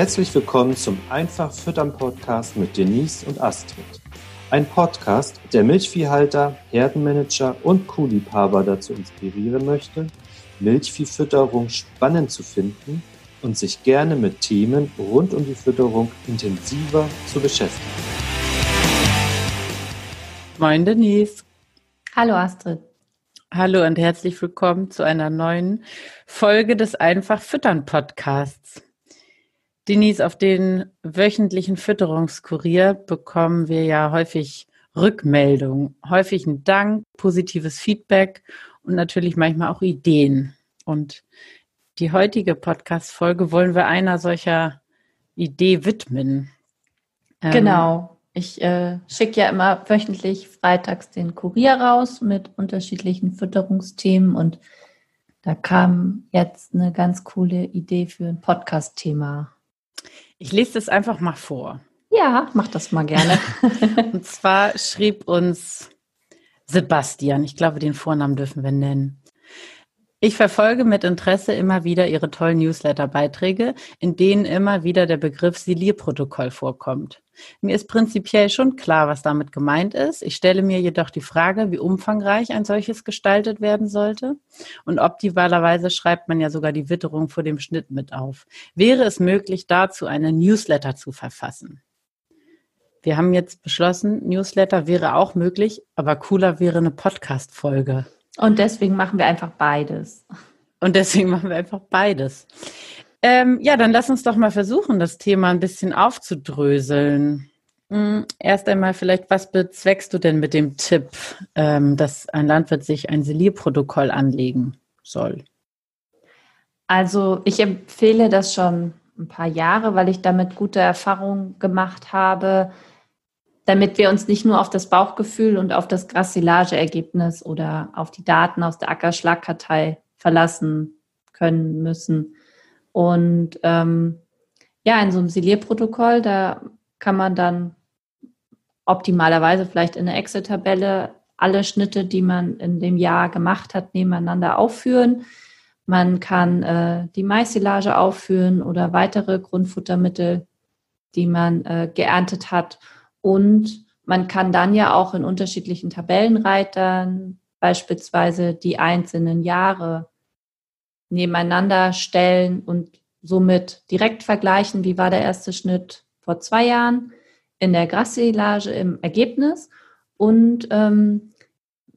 Herzlich willkommen zum Einfach Füttern Podcast mit Denise und Astrid. Ein Podcast, der Milchviehhalter, Herdenmanager und Kuhliebhaber dazu inspirieren möchte, Milchviehfütterung spannend zu finden und sich gerne mit Themen rund um die Fütterung intensiver zu beschäftigen. Moin Denise. Hallo Astrid. Hallo und herzlich willkommen zu einer neuen Folge des Einfach Füttern Podcasts. Denise, auf den wöchentlichen Fütterungskurier bekommen wir ja häufig Rückmeldungen, häufig ein Dank, positives Feedback und natürlich manchmal auch Ideen. Und die heutige Podcast-Folge wollen wir einer solcher Idee widmen. Ähm, genau. Ich äh, schicke ja immer wöchentlich freitags den Kurier raus mit unterschiedlichen Fütterungsthemen und da kam jetzt eine ganz coole Idee für ein Podcast-Thema. Ich lese das einfach mal vor. Ja, mach das mal gerne. Und zwar schrieb uns Sebastian, ich glaube, den Vornamen dürfen wir nennen. Ich verfolge mit Interesse immer wieder Ihre tollen Newsletter-Beiträge, in denen immer wieder der Begriff Silierprotokoll vorkommt. Mir ist prinzipiell schon klar, was damit gemeint ist. Ich stelle mir jedoch die Frage, wie umfangreich ein solches gestaltet werden sollte. Und optimalerweise schreibt man ja sogar die Witterung vor dem Schnitt mit auf. Wäre es möglich, dazu eine Newsletter zu verfassen? Wir haben jetzt beschlossen, Newsletter wäre auch möglich, aber cooler wäre eine Podcast-Folge. Und deswegen machen wir einfach beides. Und deswegen machen wir einfach beides. Ähm, ja, dann lass uns doch mal versuchen, das Thema ein bisschen aufzudröseln. Hm, erst einmal vielleicht, was bezweckst du denn mit dem Tipp, ähm, dass ein Landwirt sich ein Selierprotokoll anlegen soll? Also ich empfehle das schon ein paar Jahre, weil ich damit gute Erfahrungen gemacht habe damit wir uns nicht nur auf das Bauchgefühl und auf das Grassilage-Ergebnis oder auf die Daten aus der Ackerschlagkartei verlassen können müssen. Und ähm, ja, in so einem Silierprotokoll, da kann man dann optimalerweise vielleicht in der Excel-Tabelle alle Schnitte, die man in dem Jahr gemacht hat, nebeneinander aufführen. Man kann äh, die Maissilage aufführen oder weitere Grundfuttermittel, die man äh, geerntet hat. Und man kann dann ja auch in unterschiedlichen Tabellenreitern beispielsweise die einzelnen Jahre nebeneinander stellen und somit direkt vergleichen, wie war der erste Schnitt vor zwei Jahren in der Grassilage im Ergebnis und ähm,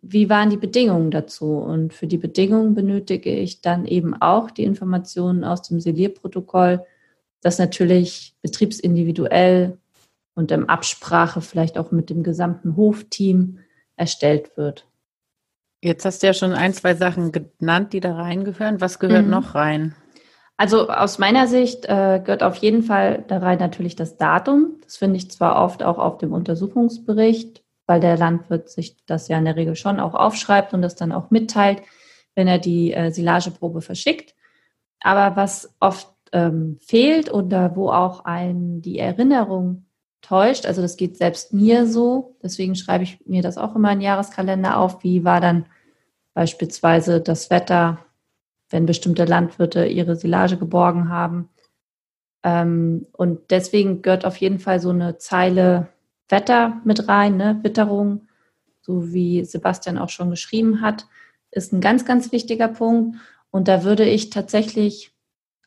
wie waren die Bedingungen dazu. Und für die Bedingungen benötige ich dann eben auch die Informationen aus dem Silierprotokoll, das natürlich betriebsindividuell und in Absprache vielleicht auch mit dem gesamten Hofteam erstellt wird. Jetzt hast du ja schon ein, zwei Sachen genannt, die da reingehören. Was gehört mhm. noch rein? Also aus meiner Sicht äh, gehört auf jeden Fall da rein natürlich das Datum. Das finde ich zwar oft auch auf dem Untersuchungsbericht, weil der Landwirt sich das ja in der Regel schon auch aufschreibt und das dann auch mitteilt, wenn er die äh, Silageprobe verschickt. Aber was oft ähm, fehlt oder wo auch ein die Erinnerung täuscht. Also das geht selbst mir so. Deswegen schreibe ich mir das auch immer in Jahreskalender auf. Wie war dann beispielsweise das Wetter, wenn bestimmte Landwirte ihre Silage geborgen haben. Ähm, und deswegen gehört auf jeden Fall so eine Zeile Wetter mit rein, ne? Witterung, so wie Sebastian auch schon geschrieben hat, ist ein ganz, ganz wichtiger Punkt. Und da würde ich tatsächlich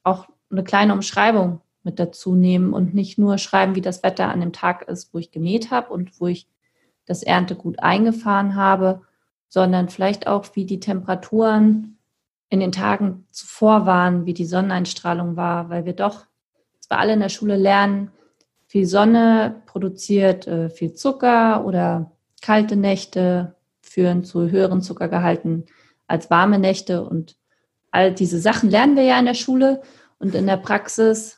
auch eine kleine Umschreibung mit dazu nehmen und nicht nur schreiben, wie das Wetter an dem Tag ist, wo ich gemäht habe und wo ich das Erntegut eingefahren habe, sondern vielleicht auch, wie die Temperaturen in den Tagen zuvor waren, wie die Sonneneinstrahlung war, weil wir doch zwar alle in der Schule lernen, viel Sonne produziert äh, viel Zucker oder kalte Nächte führen zu höheren Zuckergehalten als warme Nächte. Und all diese Sachen lernen wir ja in der Schule und in der Praxis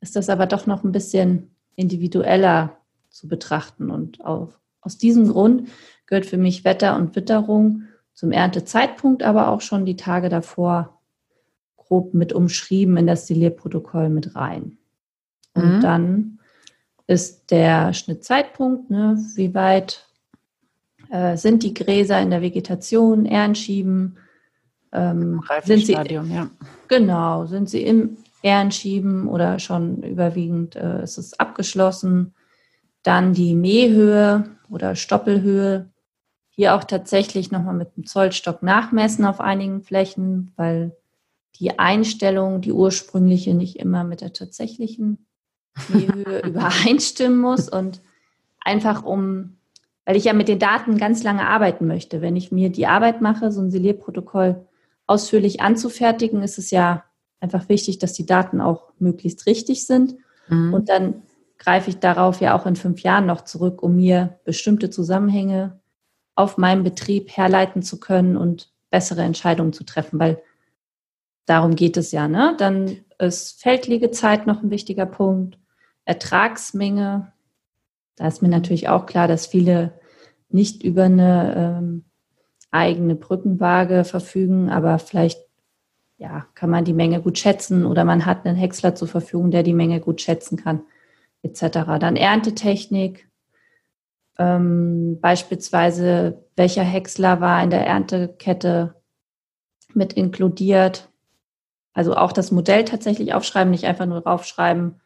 ist das aber doch noch ein bisschen individueller zu betrachten. Und auf, aus diesem Grund gehört für mich Wetter und Witterung zum Erntezeitpunkt, aber auch schon die Tage davor grob mit umschrieben in das Stilierprotokoll mit rein. Und mhm. dann ist der Schnittzeitpunkt, ne, wie weit äh, sind die Gräser in der Vegetation, Ehrenschieben, ähm, sind sie, ja. genau, sind sie im Ähren schieben oder schon überwiegend äh, ist es abgeschlossen. Dann die Mähhöhe oder Stoppelhöhe. Hier auch tatsächlich nochmal mit dem Zollstock nachmessen auf einigen Flächen, weil die Einstellung, die ursprüngliche, nicht immer mit der tatsächlichen Mähhöhe übereinstimmen muss. Und einfach um, weil ich ja mit den Daten ganz lange arbeiten möchte. Wenn ich mir die Arbeit mache, so ein Silierprotokoll ausführlich anzufertigen, ist es ja einfach wichtig, dass die Daten auch möglichst richtig sind. Mhm. Und dann greife ich darauf ja auch in fünf Jahren noch zurück, um mir bestimmte Zusammenhänge auf meinem Betrieb herleiten zu können und bessere Entscheidungen zu treffen, weil darum geht es ja. Ne? Dann ist Feldliegezeit noch ein wichtiger Punkt, Ertragsmenge. Da ist mir natürlich auch klar, dass viele nicht über eine ähm, eigene Brückenwaage verfügen, aber vielleicht ja, kann man die Menge gut schätzen oder man hat einen Häcksler zur Verfügung, der die Menge gut schätzen kann, etc. Dann Erntetechnik, ähm, beispielsweise welcher Häcksler war in der Erntekette mit inkludiert. Also auch das Modell tatsächlich aufschreiben, nicht einfach nur draufschreiben,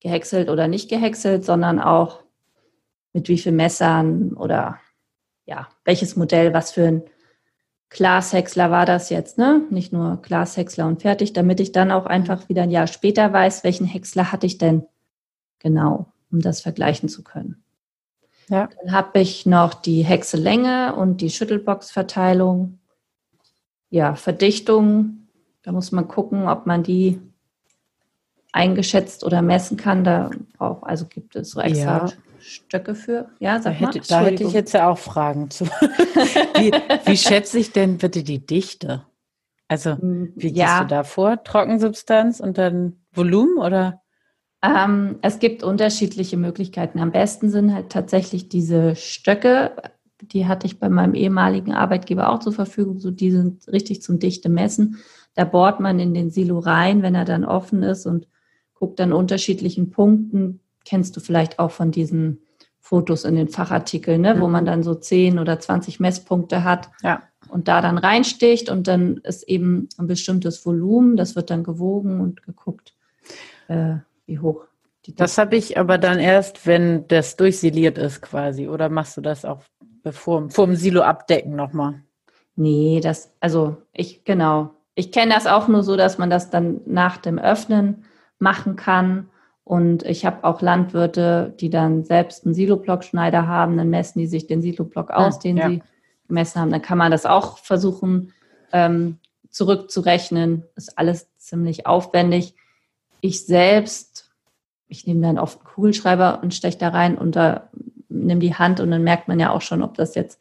gehäckselt oder nicht gehäckselt, sondern auch mit wie vielen Messern oder ja, welches Modell, was für ein Glashäcksler war das jetzt, ne? Nicht nur Glashäcksler und fertig, damit ich dann auch einfach wieder ein Jahr später weiß, welchen Häcksler hatte ich denn genau, um das vergleichen zu können. Ja. Dann habe ich noch die Häcksellänge und die Schüttelboxverteilung. Ja, Verdichtung, da muss man gucken, ob man die eingeschätzt oder messen kann. Da braucht, also gibt es so extra ja. Stöcke für? Ja, sag da hätte, mal. Da hätte ich jetzt ja auch Fragen zu. wie, wie schätze ich denn bitte die Dichte? Also, hm, wie gehst ja. du da vor? Trockensubstanz und dann Volumen oder? Ähm, es gibt unterschiedliche Möglichkeiten. Am besten sind halt tatsächlich diese Stöcke. Die hatte ich bei meinem ehemaligen Arbeitgeber auch zur Verfügung. So, die sind richtig zum dichte Messen. Da bohrt man in den Silo rein, wenn er dann offen ist und guckt an unterschiedlichen Punkten, kennst du vielleicht auch von diesen Fotos in den Fachartikeln, ne, mhm. wo man dann so 10 oder 20 Messpunkte hat ja. und da dann reinsticht und dann ist eben ein bestimmtes Volumen, das wird dann gewogen und geguckt, äh, wie hoch die Das habe ich aber dann erst, wenn das durchsiliert ist quasi, oder machst du das auch bevor, vor dem Silo abdecken nochmal? Nee, das, also ich, genau. Ich kenne das auch nur so, dass man das dann nach dem Öffnen machen kann und ich habe auch Landwirte, die dann selbst einen Siloblockschneider haben, dann messen die sich den Siloblock aus, ja, den ja. sie gemessen haben. Dann kann man das auch versuchen ähm, zurückzurechnen. Ist alles ziemlich aufwendig. Ich selbst, ich nehme dann oft einen Kugelschreiber und steche da rein und da nehme die Hand und dann merkt man ja auch schon, ob das jetzt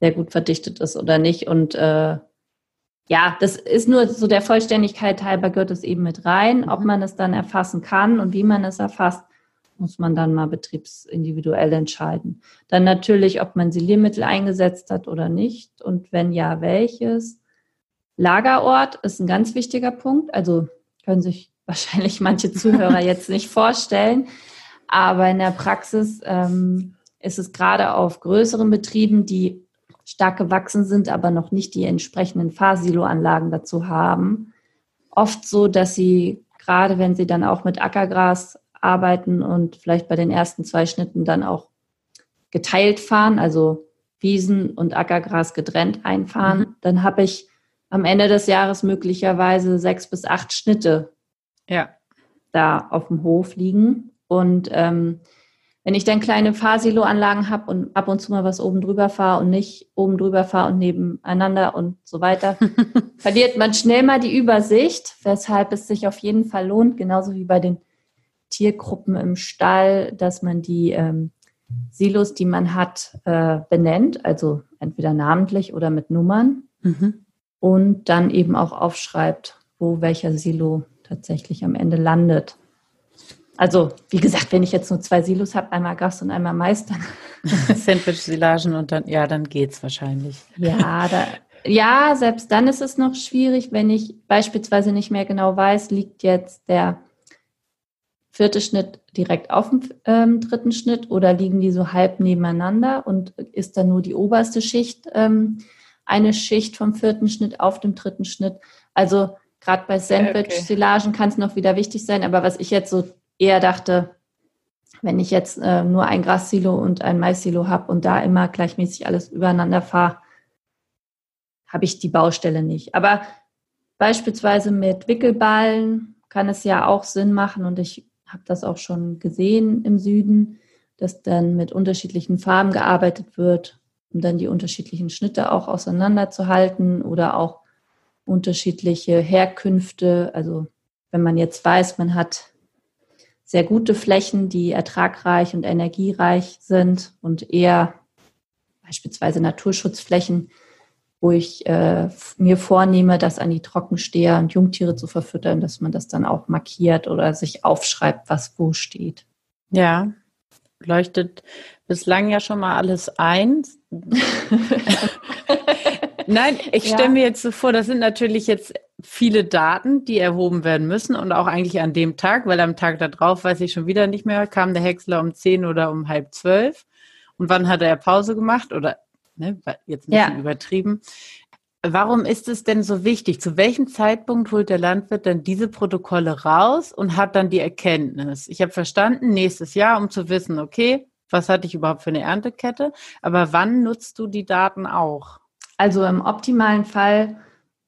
sehr gut verdichtet ist oder nicht. Und äh, ja, das ist nur so der Vollständigkeit halber gehört es eben mit rein. Ob mhm. man es dann erfassen kann und wie man es erfasst, muss man dann mal betriebsindividuell entscheiden. Dann natürlich, ob man Siliermittel eingesetzt hat oder nicht und wenn ja, welches. Lagerort ist ein ganz wichtiger Punkt. Also können sich wahrscheinlich manche Zuhörer jetzt nicht vorstellen. Aber in der Praxis ähm, ist es gerade auf größeren Betrieben, die stark gewachsen sind, aber noch nicht die entsprechenden Fahrsiloanlagen dazu haben. Oft so, dass sie, gerade wenn sie dann auch mit Ackergras arbeiten und vielleicht bei den ersten zwei Schnitten dann auch geteilt fahren, also Wiesen und Ackergras getrennt einfahren, mhm. dann habe ich am Ende des Jahres möglicherweise sechs bis acht Schnitte ja. da auf dem Hof liegen. Und ähm, wenn ich dann kleine Fahrsiloanlagen habe und ab und zu mal was oben drüber fahre und nicht oben drüber fahre und nebeneinander und so weiter, verliert man schnell mal die Übersicht, weshalb es sich auf jeden Fall lohnt, genauso wie bei den Tiergruppen im Stall, dass man die ähm, Silos, die man hat, äh, benennt, also entweder namentlich oder mit Nummern mhm. und dann eben auch aufschreibt, wo welcher Silo tatsächlich am Ende landet. Also, wie gesagt, wenn ich jetzt nur zwei Silos habe, einmal Gast und einmal Meister. Sandwich-Silagen und dann, ja, dann geht's wahrscheinlich. Ja, da, ja, selbst dann ist es noch schwierig, wenn ich beispielsweise nicht mehr genau weiß, liegt jetzt der vierte Schnitt direkt auf dem ähm, dritten Schnitt oder liegen die so halb nebeneinander und ist dann nur die oberste Schicht ähm, eine Schicht vom vierten Schnitt auf dem dritten Schnitt. Also Gerade bei Sandwich-Silagen kann es noch wieder wichtig sein, aber was ich jetzt so eher dachte, wenn ich jetzt äh, nur ein Grassilo und ein Mais-Silo habe und da immer gleichmäßig alles übereinander fahre, habe ich die Baustelle nicht. Aber beispielsweise mit Wickelballen kann es ja auch Sinn machen und ich habe das auch schon gesehen im Süden, dass dann mit unterschiedlichen Farben gearbeitet wird, um dann die unterschiedlichen Schnitte auch auseinanderzuhalten oder auch unterschiedliche Herkünfte. Also wenn man jetzt weiß, man hat sehr gute Flächen, die ertragreich und energiereich sind und eher beispielsweise Naturschutzflächen, wo ich äh, mir vornehme, das an die Trockensteher und Jungtiere zu verfüttern, dass man das dann auch markiert oder sich aufschreibt, was wo steht. Ja, leuchtet bislang ja schon mal alles ein. Nein, ich stelle ja. mir jetzt so vor, das sind natürlich jetzt viele Daten, die erhoben werden müssen und auch eigentlich an dem Tag, weil am Tag darauf weiß ich schon wieder nicht mehr, kam der Häcksler um zehn oder um halb zwölf und wann hat er Pause gemacht oder ne, jetzt ein bisschen ja. übertrieben. Warum ist es denn so wichtig? Zu welchem Zeitpunkt holt der Landwirt dann diese Protokolle raus und hat dann die Erkenntnis? Ich habe verstanden, nächstes Jahr, um zu wissen, okay, was hatte ich überhaupt für eine Erntekette, aber wann nutzt du die Daten auch? Also im optimalen Fall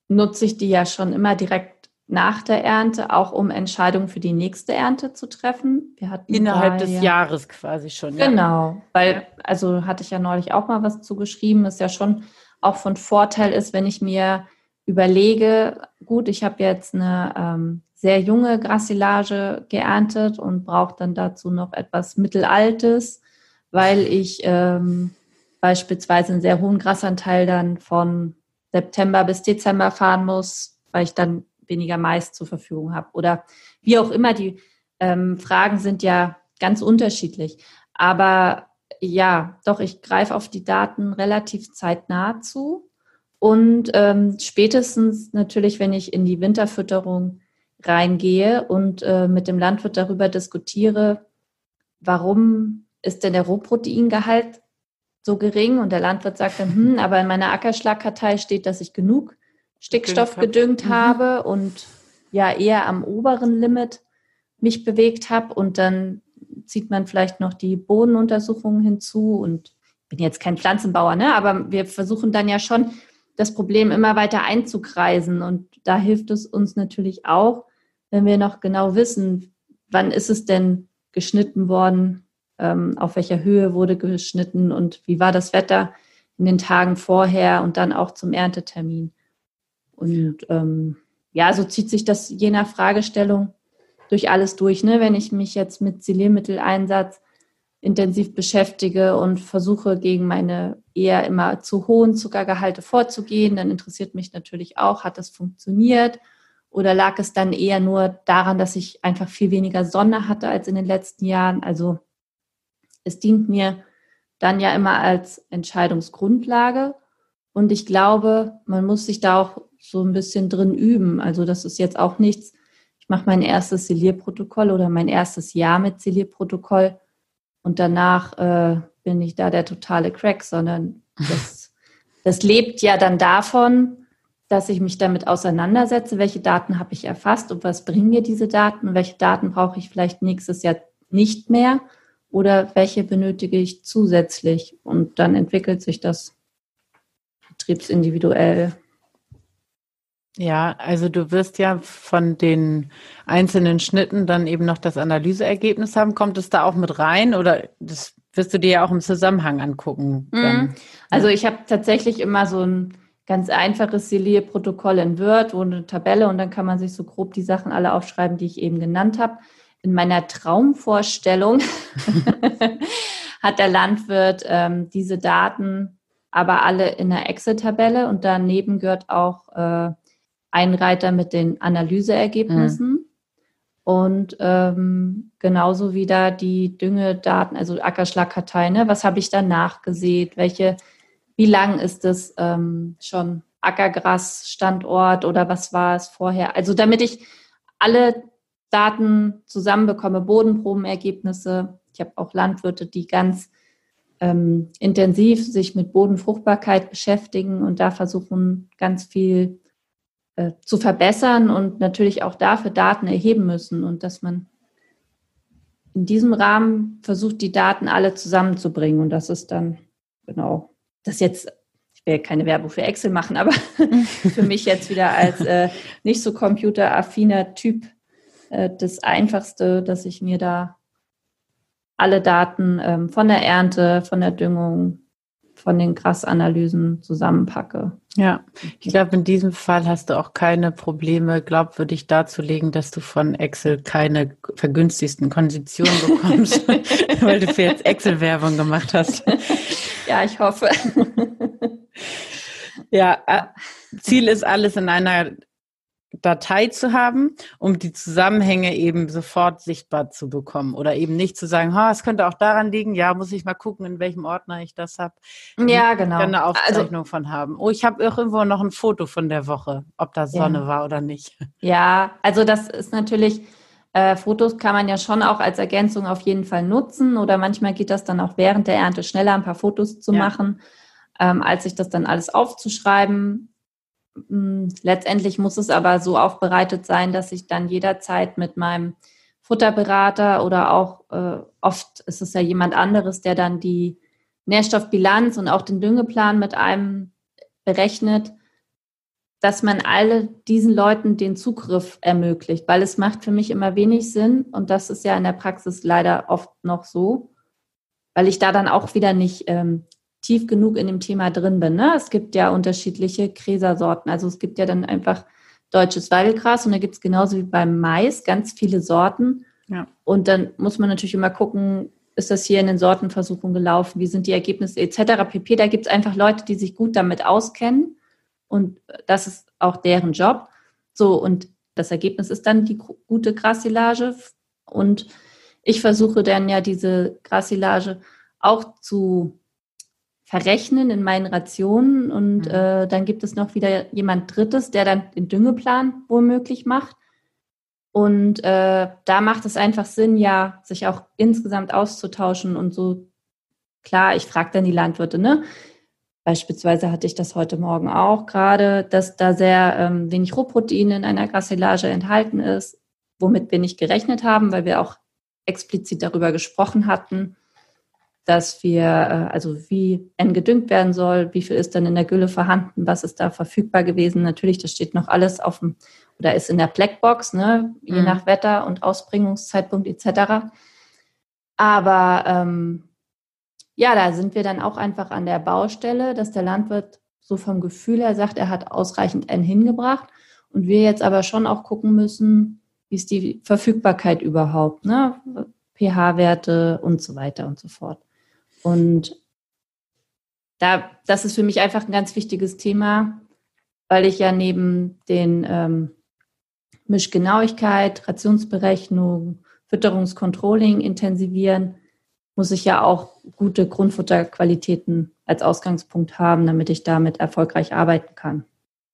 nutze ich die ja schon immer direkt nach der Ernte, auch um Entscheidungen für die nächste Ernte zu treffen. Wir hatten Innerhalb des ja, Jahres quasi schon. Genau, ja. weil, also hatte ich ja neulich auch mal was zugeschrieben, ist ja schon auch von Vorteil ist, wenn ich mir überlege, gut, ich habe jetzt eine ähm, sehr junge Grassilage geerntet und brauche dann dazu noch etwas Mittelaltes, weil ich ähm, beispielsweise einen sehr hohen Grasanteil dann von September bis Dezember fahren muss, weil ich dann weniger Mais zur Verfügung habe. Oder wie auch immer, die ähm, Fragen sind ja ganz unterschiedlich. Aber ja, doch, ich greife auf die Daten relativ zeitnah zu. Und ähm, spätestens natürlich, wenn ich in die Winterfütterung reingehe und äh, mit dem Landwirt darüber diskutiere, warum ist denn der Rohproteingehalt so gering? Und der Landwirt sagt dann, hm, aber in meiner Ackerschlagkartei steht, dass ich genug Stickstoff gedüngt mhm. habe und ja eher am oberen Limit mich bewegt habe. Und dann zieht man vielleicht noch die Bodenuntersuchungen hinzu. Und ich bin jetzt kein Pflanzenbauer, ne? aber wir versuchen dann ja schon, das Problem immer weiter einzukreisen. Und da hilft es uns natürlich auch, wenn wir noch genau wissen, wann ist es denn geschnitten worden, ähm, auf welcher Höhe wurde geschnitten und wie war das Wetter in den Tagen vorher und dann auch zum Erntetermin. Und ähm, ja, so zieht sich das je nach Fragestellung durch alles durch. Ne? Wenn ich mich jetzt mit Siliermitteleinsatz intensiv beschäftige und versuche gegen meine eher immer zu hohen Zuckergehalte vorzugehen, dann interessiert mich natürlich auch, hat das funktioniert oder lag es dann eher nur daran, dass ich einfach viel weniger Sonne hatte als in den letzten Jahren? Also es dient mir dann ja immer als Entscheidungsgrundlage. Und ich glaube, man muss sich da auch so ein bisschen drin üben. Also das ist jetzt auch nichts, ich mache mein erstes Celierprotokoll oder mein erstes Jahr mit Celierprotokoll und danach äh, bin ich da der totale Crack, sondern das, das lebt ja dann davon, dass ich mich damit auseinandersetze, welche Daten habe ich erfasst und was bringen mir diese Daten? Und welche Daten brauche ich vielleicht nächstes Jahr nicht mehr oder welche benötige ich zusätzlich? Und dann entwickelt sich das betriebsindividuell. Ja, also du wirst ja von den einzelnen Schnitten dann eben noch das Analyseergebnis haben. Kommt es da auch mit rein oder das wirst du dir ja auch im Zusammenhang angucken? Mhm. Also ich habe tatsächlich immer so ein ganz einfaches Celir-Protokoll in Word, wo eine Tabelle und dann kann man sich so grob die Sachen alle aufschreiben, die ich eben genannt habe in meiner Traumvorstellung hat der Landwirt ähm, diese Daten aber alle in der Excel-Tabelle und daneben gehört auch äh, ein Reiter mit den Analyseergebnissen. Mhm. Und ähm, genauso wieder die Düngedaten, also Ackerschlagkartei, ne? was habe ich da nachgesät, welche, wie lang ist es ähm, schon Ackergras-Standort oder was war es vorher? Also damit ich alle Daten zusammenbekomme, Bodenprobenergebnisse. Ich habe auch Landwirte, die ganz ähm, intensiv sich mit Bodenfruchtbarkeit beschäftigen und da versuchen, ganz viel äh, zu verbessern und natürlich auch dafür Daten erheben müssen und dass man in diesem Rahmen versucht, die Daten alle zusammenzubringen. Und das ist dann, genau, das jetzt, ich will keine Werbung für Excel machen, aber für mich jetzt wieder als äh, nicht so computeraffiner Typ äh, das Einfachste, dass ich mir da alle Daten ähm, von der Ernte, von der Düngung, von den Grasanalysen zusammenpacke. Ja, ich glaube, in diesem Fall hast du auch keine Probleme, glaubwürdig darzulegen, dass du von Excel keine vergünstigsten Konditionen bekommst, weil du für jetzt Excel-Werbung gemacht hast. Ja, ich hoffe. ja, äh, Ziel ist alles in einer Datei zu haben, um die Zusammenhänge eben sofort sichtbar zu bekommen oder eben nicht zu sagen, ha, es könnte auch daran liegen, ja, muss ich mal gucken, in welchem Ordner ich das habe. Ja, genau. eine also Aufzeichnung also, von haben. Oh, ich habe irgendwo noch ein Foto von der Woche, ob da Sonne ja. war oder nicht. Ja, also das ist natürlich, äh, Fotos kann man ja schon auch als Ergänzung auf jeden Fall nutzen oder manchmal geht das dann auch während der Ernte schneller, ein paar Fotos zu ja. machen, ähm, als sich das dann alles aufzuschreiben letztendlich muss es aber so aufbereitet sein, dass ich dann jederzeit mit meinem Futterberater oder auch äh, oft ist es ja jemand anderes, der dann die Nährstoffbilanz und auch den Düngeplan mit einem berechnet, dass man alle diesen Leuten den Zugriff ermöglicht, weil es macht für mich immer wenig Sinn und das ist ja in der Praxis leider oft noch so, weil ich da dann auch wieder nicht ähm, tief genug in dem Thema drin bin. Ne? Es gibt ja unterschiedliche Gräsersorten. Also es gibt ja dann einfach deutsches Weidelgras und da gibt es genauso wie beim Mais ganz viele Sorten. Ja. Und dann muss man natürlich immer gucken, ist das hier in den Sortenversuchen gelaufen, wie sind die Ergebnisse etc. pp. Da gibt es einfach Leute, die sich gut damit auskennen und das ist auch deren Job. So, und das Ergebnis ist dann die gute Grassilage und ich versuche dann ja diese Grassilage auch zu verrechnen in meinen Rationen und mhm. äh, dann gibt es noch wieder jemand Drittes, der dann den Düngeplan womöglich macht. Und äh, da macht es einfach Sinn, ja, sich auch insgesamt auszutauschen und so. Klar, ich frage dann die Landwirte, ne? Beispielsweise hatte ich das heute Morgen auch gerade, dass da sehr ähm, wenig Rohprotein in einer Grassilage enthalten ist, womit wir nicht gerechnet haben, weil wir auch explizit darüber gesprochen hatten dass wir, äh, also wie N gedüngt werden soll, wie viel ist dann in der Gülle vorhanden, was ist da verfügbar gewesen. Natürlich, das steht noch alles auf dem, oder ist in der Blackbox, ne, je mhm. nach Wetter und Ausbringungszeitpunkt etc. Aber ähm, ja, da sind wir dann auch einfach an der Baustelle, dass der Landwirt so vom Gefühl her sagt, er hat ausreichend N hingebracht und wir jetzt aber schon auch gucken müssen, wie ist die Verfügbarkeit überhaupt, ne? pH-Werte und so weiter und so fort. Und da, das ist für mich einfach ein ganz wichtiges Thema, weil ich ja neben den ähm, Mischgenauigkeit, Rationsberechnung, Fütterungskontrolling intensivieren, muss ich ja auch gute Grundfutterqualitäten als Ausgangspunkt haben, damit ich damit erfolgreich arbeiten kann.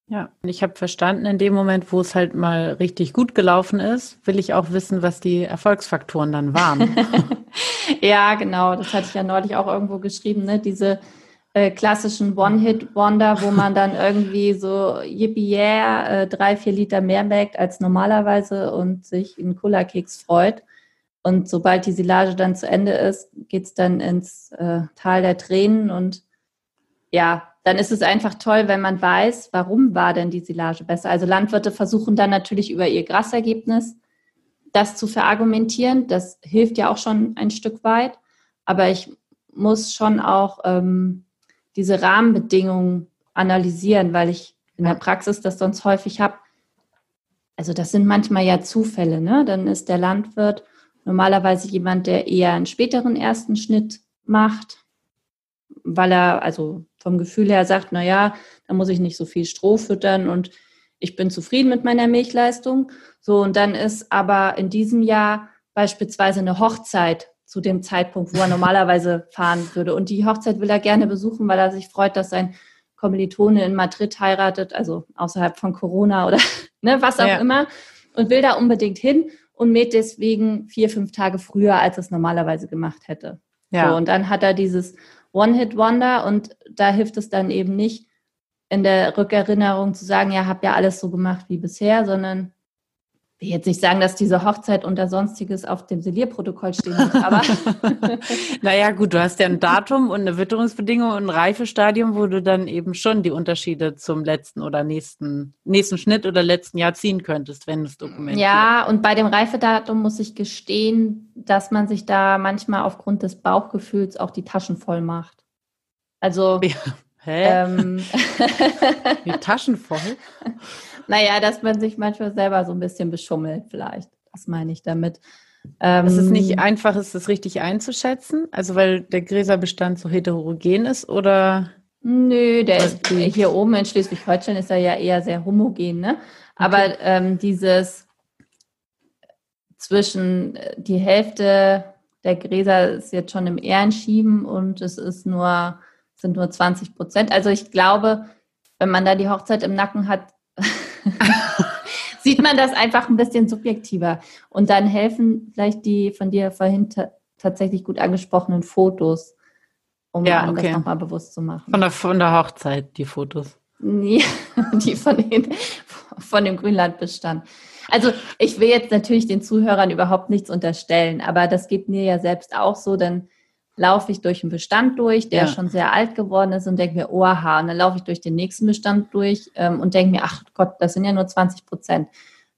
Ja, ich habe verstanden, in dem Moment, wo es halt mal richtig gut gelaufen ist, will ich auch wissen, was die Erfolgsfaktoren dann waren. ja, genau. Das hatte ich ja neulich auch irgendwo geschrieben, ne? Diese äh, klassischen One-Hit-Wonder, wo man dann irgendwie so yippie yeah, äh, drei, vier Liter mehr merkt als normalerweise und sich in Cola-Keks freut. Und sobald die Silage dann zu Ende ist, geht's dann ins äh, Tal der Tränen und ja, dann ist es einfach toll, wenn man weiß, warum war denn die Silage besser. Also Landwirte versuchen dann natürlich über ihr Grasergebnis das zu verargumentieren. Das hilft ja auch schon ein Stück weit. Aber ich muss schon auch ähm, diese Rahmenbedingungen analysieren, weil ich in der Praxis das sonst häufig habe. Also das sind manchmal ja Zufälle. Ne? Dann ist der Landwirt normalerweise jemand, der eher einen späteren ersten Schnitt macht, weil er also vom Gefühl her sagt, na ja, da muss ich nicht so viel Stroh füttern und ich bin zufrieden mit meiner Milchleistung. So, und dann ist aber in diesem Jahr beispielsweise eine Hochzeit zu dem Zeitpunkt, wo er normalerweise fahren würde. Und die Hochzeit will er gerne besuchen, weil er sich freut, dass sein Kommilitone in Madrid heiratet, also außerhalb von Corona oder ne, was auch ja. immer, und will da unbedingt hin und mäht deswegen vier, fünf Tage früher, als es normalerweise gemacht hätte. Ja. So, und dann hat er dieses One-Hit-Wonder und da hilft es dann eben nicht, in der Rückerinnerung zu sagen, ja, habe ja alles so gemacht wie bisher, sondern will jetzt nicht sagen, dass diese Hochzeit unter Sonstiges auf dem Selierprotokoll stehen muss, aber. naja, gut, du hast ja ein Datum und eine Witterungsbedingung und ein Reifestadium, wo du dann eben schon die Unterschiede zum letzten oder nächsten, nächsten Schnitt oder letzten Jahr ziehen könntest, wenn es dokumentierst. Ja, und bei dem Reifedatum muss ich gestehen, dass man sich da manchmal aufgrund des Bauchgefühls auch die Taschen voll macht. Also. Ja. Hä? Ähm, die Taschen voll? naja, dass man sich manchmal selber so ein bisschen beschummelt, vielleicht. Das meine ich damit. Ähm, ist es nicht einfach, ist es richtig einzuschätzen? Also weil der Gräserbestand so heterogen ist oder? Nö, der ist hier oben in Schleswig-Holstein ist er ja eher sehr homogen, ne? Aber okay. ähm, dieses zwischen äh, die Hälfte der Gräser ist jetzt schon im Ehrenschieben und es ist nur, sind nur 20 Prozent. Also ich glaube, wenn man da die Hochzeit im Nacken hat, sieht man das einfach ein bisschen subjektiver. Und dann helfen vielleicht die von dir vorhin tatsächlich gut angesprochenen Fotos, um ja, okay. das nochmal bewusst zu machen. Von der, von der Hochzeit, die Fotos. Ja, die von, den, von dem Grünlandbestand. Also ich will jetzt natürlich den Zuhörern überhaupt nichts unterstellen, aber das geht mir ja selbst auch so, denn laufe ich durch einen Bestand durch, der ja. schon sehr alt geworden ist und denke mir, oha, und dann laufe ich durch den nächsten Bestand durch ähm, und denke mir, ach Gott, das sind ja nur 20 Prozent,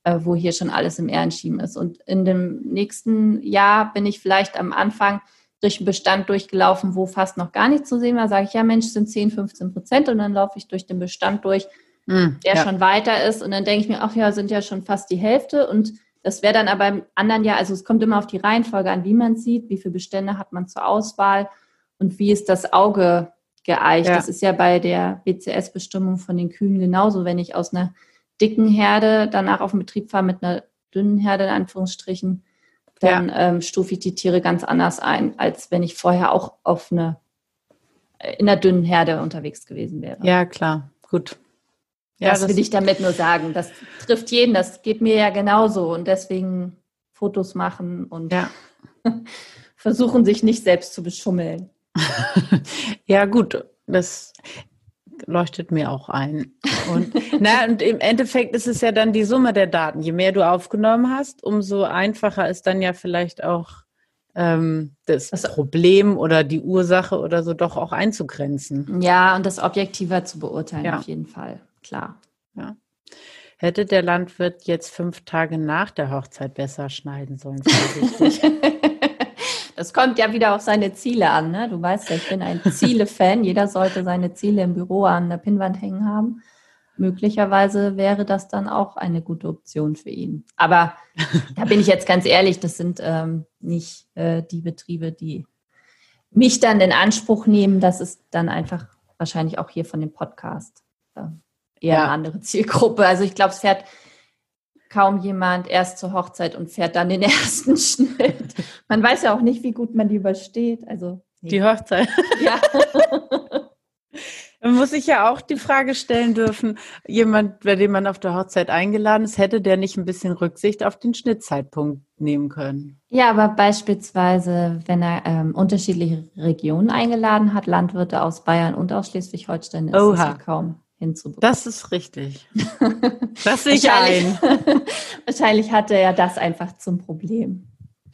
äh, wo hier schon alles im Ehrenschieben ist. Und in dem nächsten Jahr bin ich vielleicht am Anfang durch einen Bestand durchgelaufen, wo fast noch gar nichts zu sehen war, sage ich, ja Mensch, sind 10, 15 Prozent und dann laufe ich durch den Bestand durch, mm, der ja. schon weiter ist und dann denke ich mir, ach ja, sind ja schon fast die Hälfte und das wäre dann aber im anderen Jahr, also es kommt immer auf die Reihenfolge an, wie man sieht, wie viele Bestände hat man zur Auswahl und wie ist das Auge geeicht. Ja. Das ist ja bei der BCS-Bestimmung von den Kühen genauso. Wenn ich aus einer dicken Herde danach auf den Betrieb fahre mit einer dünnen Herde, in Anführungsstrichen, dann ja. ähm, stufe ich die Tiere ganz anders ein, als wenn ich vorher auch auf eine, in einer dünnen Herde unterwegs gewesen wäre. Ja, klar. Gut. Ja, das, das will ich damit nur sagen. Das trifft jeden, das geht mir ja genauso. Und deswegen Fotos machen und ja. versuchen, sich nicht selbst zu beschummeln. ja, gut, das leuchtet mir auch ein. Und, na, und im Endeffekt ist es ja dann die Summe der Daten. Je mehr du aufgenommen hast, umso einfacher ist dann ja vielleicht auch ähm, das, das Problem oder die Ursache oder so doch auch einzugrenzen. Ja, und das objektiver zu beurteilen, ja. auf jeden Fall klar. Ja. Hätte der Landwirt jetzt fünf Tage nach der Hochzeit besser schneiden sollen? das kommt ja wieder auf seine Ziele an. Ne? Du weißt ja, ich bin ein Ziele-Fan. Jeder sollte seine Ziele im Büro an der Pinnwand hängen haben. Möglicherweise wäre das dann auch eine gute Option für ihn. Aber da bin ich jetzt ganz ehrlich, das sind ähm, nicht äh, die Betriebe, die mich dann in Anspruch nehmen. Das ist dann einfach wahrscheinlich auch hier von dem Podcast. Äh, eher ja. eine andere Zielgruppe. Also ich glaube, es fährt kaum jemand erst zur Hochzeit und fährt dann den ersten Schnitt. Man weiß ja auch nicht, wie gut man die übersteht. Also nee. die Hochzeit. Ja. Man muss sich ja auch die Frage stellen dürfen, jemand, bei dem man auf der Hochzeit eingeladen ist, hätte der nicht ein bisschen Rücksicht auf den Schnittzeitpunkt nehmen können? Ja, aber beispielsweise, wenn er ähm, unterschiedliche Regionen eingeladen hat, Landwirte aus Bayern und aus Schleswig-Holstein, ist Oha. das ja kaum hinzubekommen. Das ist richtig. Das sehe ich ein. Wahrscheinlich hatte er das einfach zum Problem.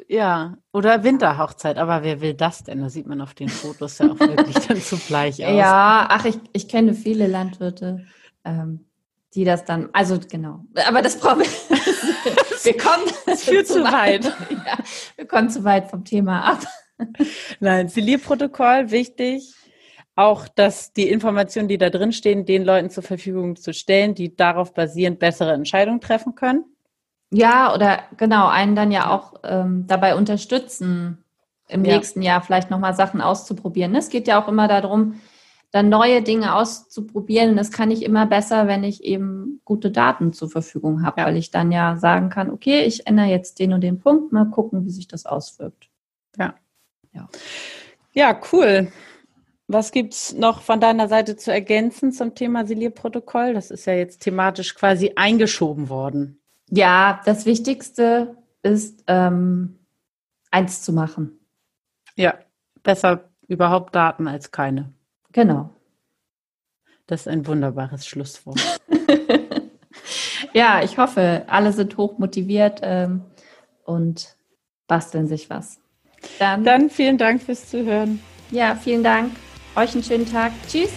Ja, oder Winterhochzeit, aber wer will das denn? Da sieht man auf den Fotos ja auch wirklich dann zu bleich aus. Ja, ach, ich, ich kenne viele Landwirte, ähm, die das dann, also genau. Aber das brauchen wir. wir kommen das führt zu weit. weit. Ja, wir kommen zu weit vom Thema ab. Nein, Zilierprotokoll, wichtig auch, dass die Informationen, die da drin stehen, den Leuten zur Verfügung zu stellen, die darauf basierend bessere Entscheidungen treffen können? Ja, oder genau, einen dann ja auch ähm, dabei unterstützen, im ja. nächsten Jahr vielleicht nochmal Sachen auszuprobieren. Es geht ja auch immer darum, dann neue Dinge auszuprobieren. Und das kann ich immer besser, wenn ich eben gute Daten zur Verfügung habe, ja. weil ich dann ja sagen kann, okay, ich ändere jetzt den und den Punkt, mal gucken, wie sich das auswirkt. Ja. Ja, ja cool. Was gibt es noch von deiner Seite zu ergänzen zum Thema Silierprotokoll? Das ist ja jetzt thematisch quasi eingeschoben worden. Ja, das Wichtigste ist, ähm, eins zu machen. Ja, besser überhaupt Daten als keine. Genau. Das ist ein wunderbares Schlusswort. ja, ich hoffe, alle sind hoch motiviert ähm, und basteln sich was. Dann, Dann vielen Dank fürs Zuhören. Ja, vielen Dank. Euch einen schönen Tag. Tschüss.